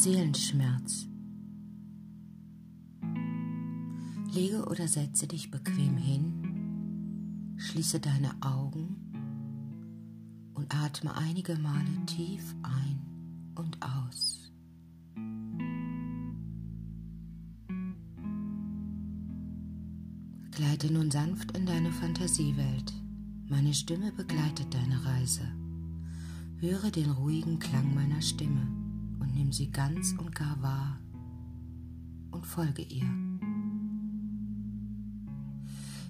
Seelenschmerz. Lege oder setze dich bequem hin, schließe deine Augen und atme einige Male tief ein und aus. Gleite nun sanft in deine Fantasiewelt. Meine Stimme begleitet deine Reise. Höre den ruhigen Klang meiner Stimme und nimm sie ganz und gar wahr und folge ihr.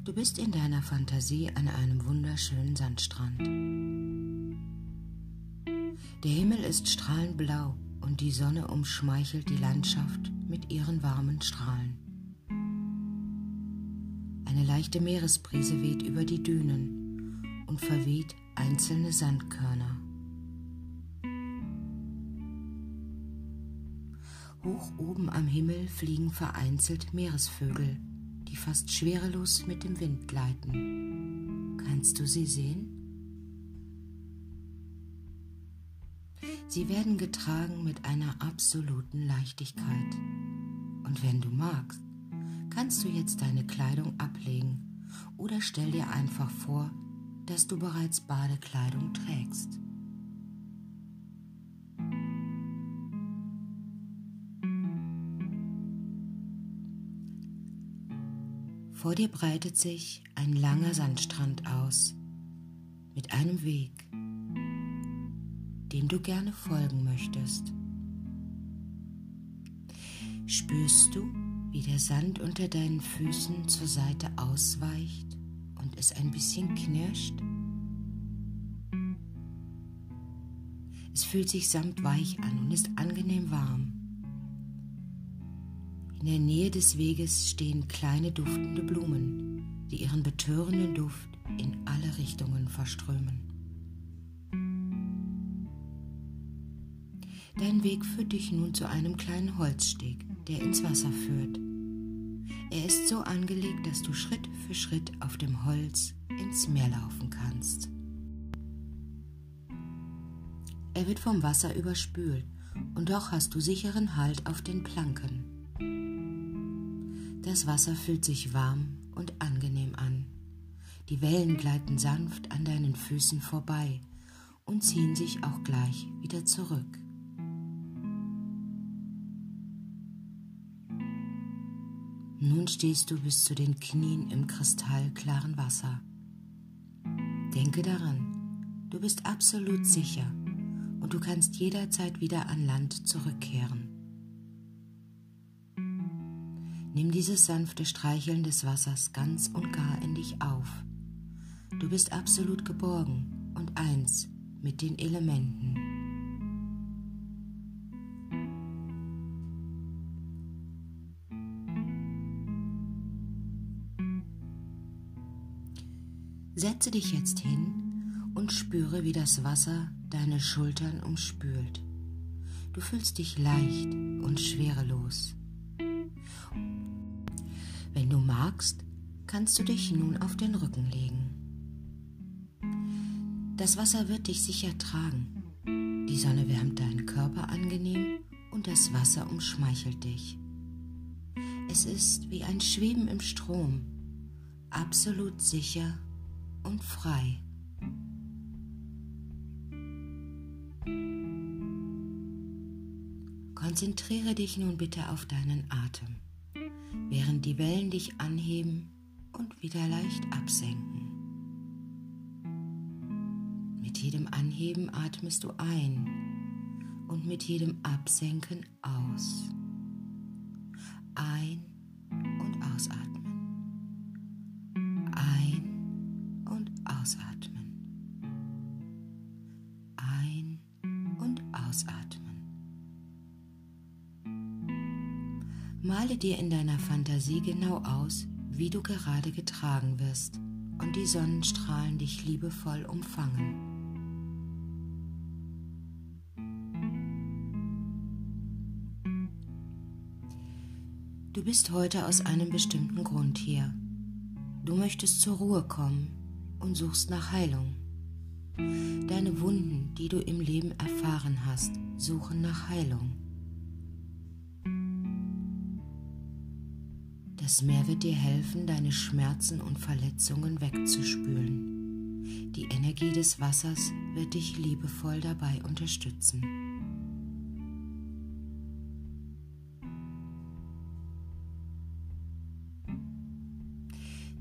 Du bist in deiner Fantasie an einem wunderschönen Sandstrand. Der Himmel ist strahlend blau und die Sonne umschmeichelt die Landschaft mit ihren warmen Strahlen. Eine leichte Meeresbrise weht über die Dünen und verweht einzelne Sandkörner. Hoch oben am Himmel fliegen vereinzelt Meeresvögel, die fast schwerelos mit dem Wind gleiten. Kannst du sie sehen? Sie werden getragen mit einer absoluten Leichtigkeit. Und wenn du magst, kannst du jetzt deine Kleidung ablegen oder stell dir einfach vor, dass du bereits Badekleidung trägst. Vor dir breitet sich ein langer Sandstrand aus mit einem Weg, dem du gerne folgen möchtest. Spürst du, wie der Sand unter deinen Füßen zur Seite ausweicht und es ein bisschen knirscht? Es fühlt sich samtweich an und ist angenehm warm. In der Nähe des Weges stehen kleine duftende Blumen, die ihren betörenden Duft in alle Richtungen verströmen. Dein Weg führt dich nun zu einem kleinen Holzsteg, der ins Wasser führt. Er ist so angelegt, dass du Schritt für Schritt auf dem Holz ins Meer laufen kannst. Er wird vom Wasser überspült und doch hast du sicheren Halt auf den Planken. Das Wasser fühlt sich warm und angenehm an. Die Wellen gleiten sanft an deinen Füßen vorbei und ziehen sich auch gleich wieder zurück. Nun stehst du bis zu den Knien im kristallklaren Wasser. Denke daran, du bist absolut sicher und du kannst jederzeit wieder an Land zurückkehren. Nimm dieses sanfte Streicheln des Wassers ganz und gar in dich auf. Du bist absolut geborgen und eins mit den Elementen. Setze dich jetzt hin und spüre, wie das Wasser deine Schultern umspült. Du fühlst dich leicht und schwerelos. Wenn du magst, kannst du dich nun auf den Rücken legen. Das Wasser wird dich sicher tragen. Die Sonne wärmt deinen Körper angenehm und das Wasser umschmeichelt dich. Es ist wie ein Schweben im Strom, absolut sicher und frei. Konzentriere dich nun bitte auf deinen Atem während die Wellen dich anheben und wieder leicht absenken. Mit jedem Anheben atmest du ein und mit jedem Absenken aus. Ein dir in deiner Fantasie genau aus, wie du gerade getragen wirst und die Sonnenstrahlen dich liebevoll umfangen. Du bist heute aus einem bestimmten Grund hier. Du möchtest zur Ruhe kommen und suchst nach Heilung. Deine Wunden, die du im Leben erfahren hast, suchen nach Heilung. Das Meer wird dir helfen, deine Schmerzen und Verletzungen wegzuspülen. Die Energie des Wassers wird dich liebevoll dabei unterstützen.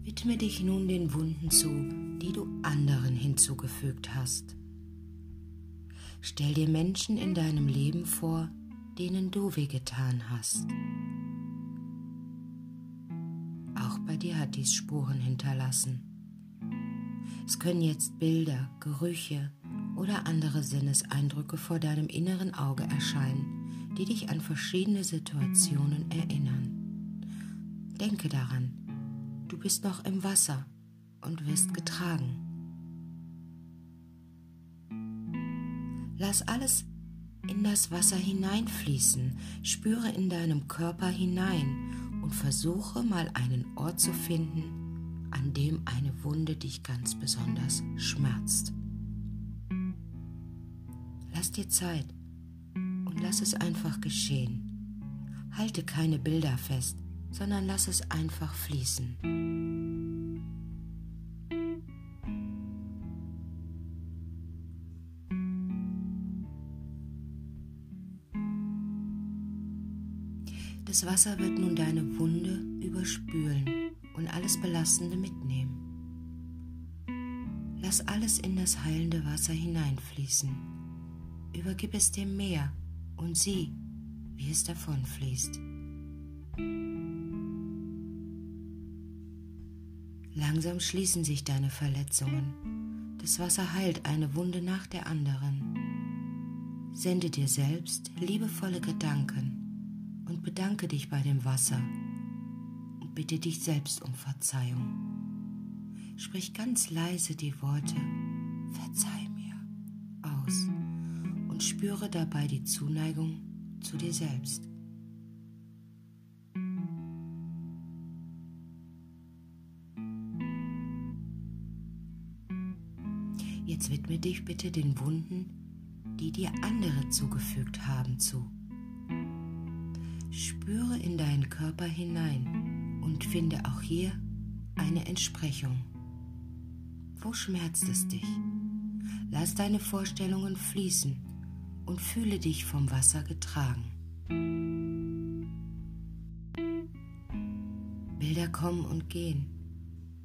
Widme dich nun den Wunden zu, die du anderen hinzugefügt hast. Stell dir Menschen in deinem Leben vor, denen du wehgetan hast. Dir hat dies Spuren hinterlassen. Es können jetzt Bilder, Gerüche oder andere Sinneseindrücke vor deinem inneren Auge erscheinen, die dich an verschiedene Situationen erinnern. Denke daran, Du bist noch im Wasser und wirst getragen. Lass alles in das Wasser hineinfließen, spüre in deinem Körper hinein und versuche mal einen Ort zu finden, an dem eine Wunde dich ganz besonders schmerzt. Lass dir Zeit und lass es einfach geschehen. Halte keine Bilder fest, sondern lass es einfach fließen. Das Wasser wird nun deine Wunde überspülen und alles Belastende mitnehmen. Lass alles in das heilende Wasser hineinfließen. Übergib es dem Meer und sieh, wie es davonfließt. Langsam schließen sich deine Verletzungen. Das Wasser heilt eine Wunde nach der anderen. Sende dir selbst liebevolle Gedanken und bedanke dich bei dem Wasser und bitte dich selbst um Verzeihung. Sprich ganz leise die Worte Verzeih mir aus und spüre dabei die Zuneigung zu dir selbst. Jetzt widme dich bitte den Wunden, die dir andere zugefügt haben, zu. In deinen Körper hinein und finde auch hier eine Entsprechung. Wo schmerzt es dich? Lass deine Vorstellungen fließen und fühle dich vom Wasser getragen. Bilder kommen und gehen,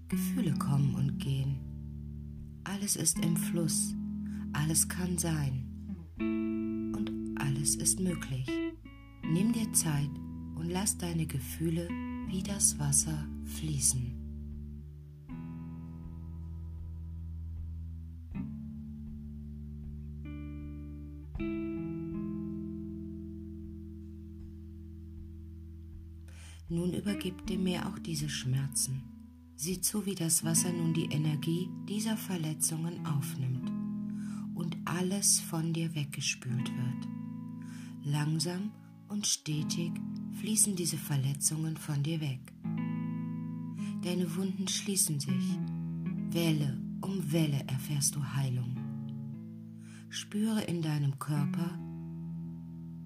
Gefühle kommen und gehen. Alles ist im Fluss, alles kann sein und alles ist möglich. Nimm dir Zeit und lass deine Gefühle wie das Wasser fließen. Nun übergib dem Meer auch diese Schmerzen. Sieh zu, wie das Wasser nun die Energie dieser Verletzungen aufnimmt und alles von dir weggespült wird. Langsam und stetig fließen diese Verletzungen von dir weg. Deine Wunden schließen sich. Welle um Welle erfährst du Heilung. Spüre in deinem Körper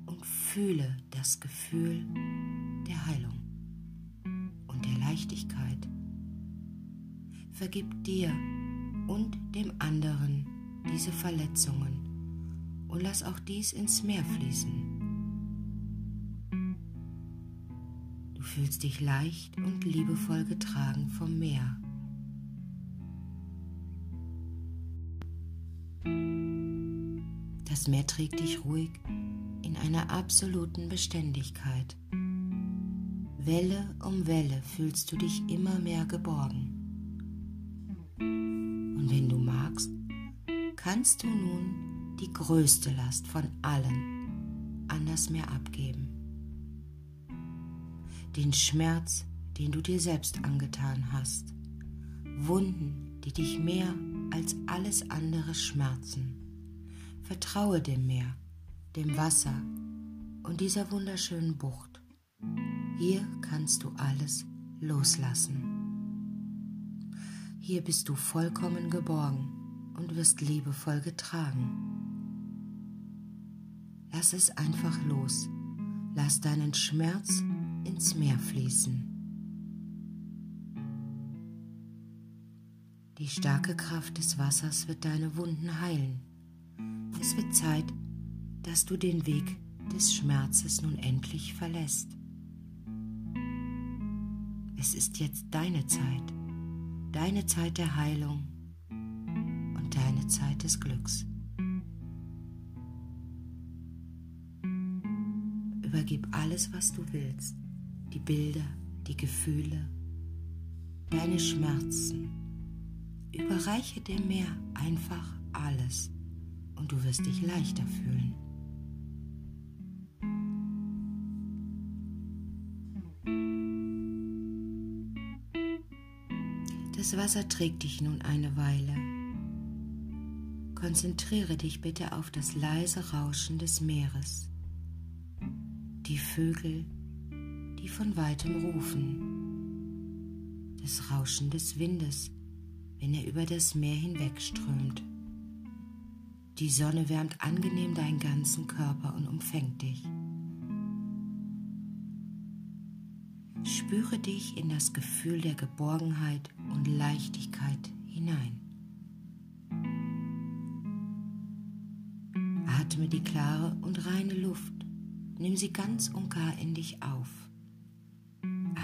und fühle das Gefühl der Heilung und der Leichtigkeit vergib dir und dem anderen diese Verletzungen und lass auch dies ins Meer fließen. Fühlst dich leicht und liebevoll getragen vom Meer. Das Meer trägt dich ruhig in einer absoluten Beständigkeit. Welle um Welle fühlst du dich immer mehr geborgen. Und wenn du magst, kannst du nun die größte Last von allen an das Meer abgeben. Den Schmerz, den du dir selbst angetan hast. Wunden, die dich mehr als alles andere schmerzen. Vertraue dem Meer, dem Wasser und dieser wunderschönen Bucht. Hier kannst du alles loslassen. Hier bist du vollkommen geborgen und wirst liebevoll getragen. Lass es einfach los. Lass deinen Schmerz ins Meer fließen. Die starke Kraft des Wassers wird deine Wunden heilen. Es wird Zeit, dass du den Weg des Schmerzes nun endlich verlässt. Es ist jetzt deine Zeit, deine Zeit der Heilung und deine Zeit des Glücks. Übergib alles, was du willst die Bilder, die Gefühle, deine Schmerzen. Überreiche dem Meer einfach alles und du wirst dich leichter fühlen. Das Wasser trägt dich nun eine Weile. Konzentriere dich bitte auf das leise Rauschen des Meeres, die Vögel, die von weitem rufen, das Rauschen des Windes, wenn er über das Meer hinwegströmt. Die Sonne wärmt angenehm deinen ganzen Körper und umfängt dich. Spüre dich in das Gefühl der Geborgenheit und Leichtigkeit hinein. Atme die klare und reine Luft. Nimm sie ganz und gar in dich auf.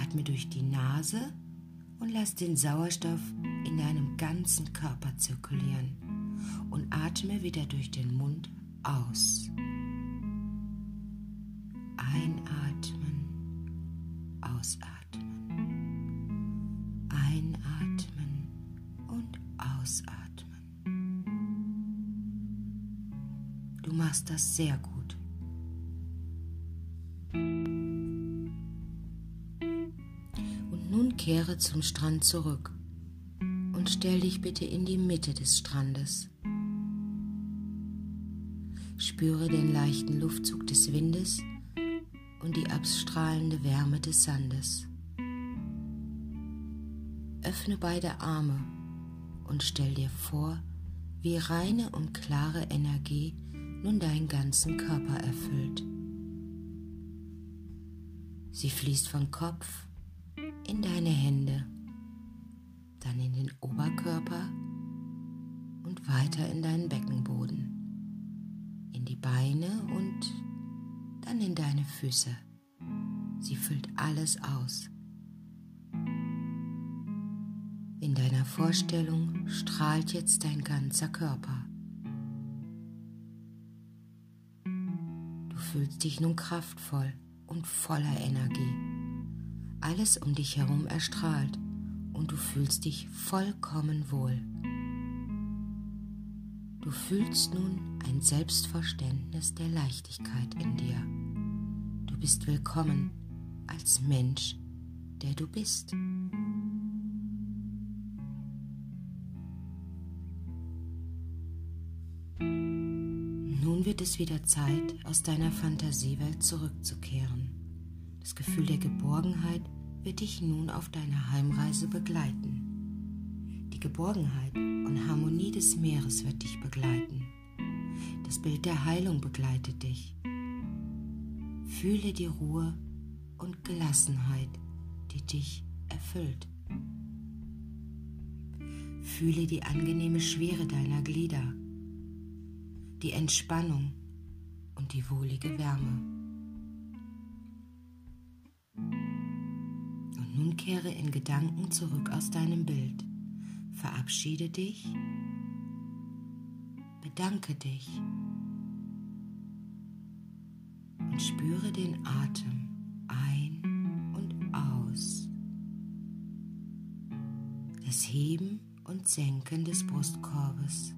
Atme durch die Nase und lass den Sauerstoff in deinem ganzen Körper zirkulieren und atme wieder durch den Mund aus. Einatmen, ausatmen. Einatmen und ausatmen. Du machst das sehr gut. Kehre zum Strand zurück und stell dich bitte in die Mitte des Strandes. Spüre den leichten Luftzug des Windes und die abstrahlende Wärme des Sandes. Öffne beide Arme und stell dir vor, wie reine und klare Energie nun deinen ganzen Körper erfüllt. Sie fließt vom Kopf in deine Hände, dann in den Oberkörper und weiter in deinen Beckenboden, in die Beine und dann in deine Füße. Sie füllt alles aus. In deiner Vorstellung strahlt jetzt dein ganzer Körper. Du fühlst dich nun kraftvoll und voller Energie. Alles um dich herum erstrahlt und du fühlst dich vollkommen wohl. Du fühlst nun ein Selbstverständnis der Leichtigkeit in dir. Du bist willkommen als Mensch, der du bist. Nun wird es wieder Zeit, aus deiner Fantasiewelt zurückzukehren. Das Gefühl der Geborgenheit wird dich nun auf deiner Heimreise begleiten. Die Geborgenheit und Harmonie des Meeres wird dich begleiten. Das Bild der Heilung begleitet dich. Fühle die Ruhe und Gelassenheit, die dich erfüllt. Fühle die angenehme Schwere deiner Glieder, die Entspannung und die wohlige Wärme. Kehre in Gedanken zurück aus deinem Bild. Verabschiede dich, bedanke dich und spüre den Atem ein und aus. Das Heben und Senken des Brustkorbes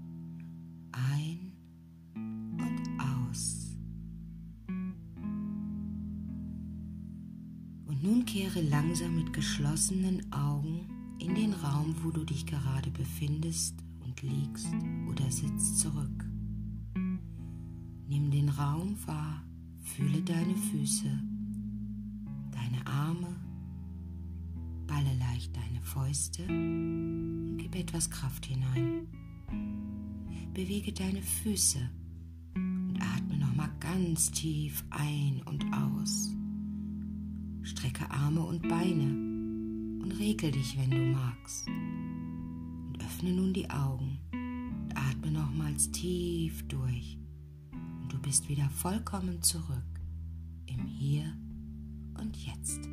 kehre langsam mit geschlossenen Augen in den Raum, wo du dich gerade befindest und liegst oder sitzt zurück. Nimm den Raum wahr, fühle deine Füße, deine Arme, balle leicht deine Fäuste und gib etwas Kraft hinein. Bewege deine Füße und atme nochmal ganz tief ein und aus. Strecke Arme und Beine und regel dich, wenn du magst. Und Öffne nun die Augen und atme nochmals tief durch. Und du bist wieder vollkommen zurück im Hier und Jetzt.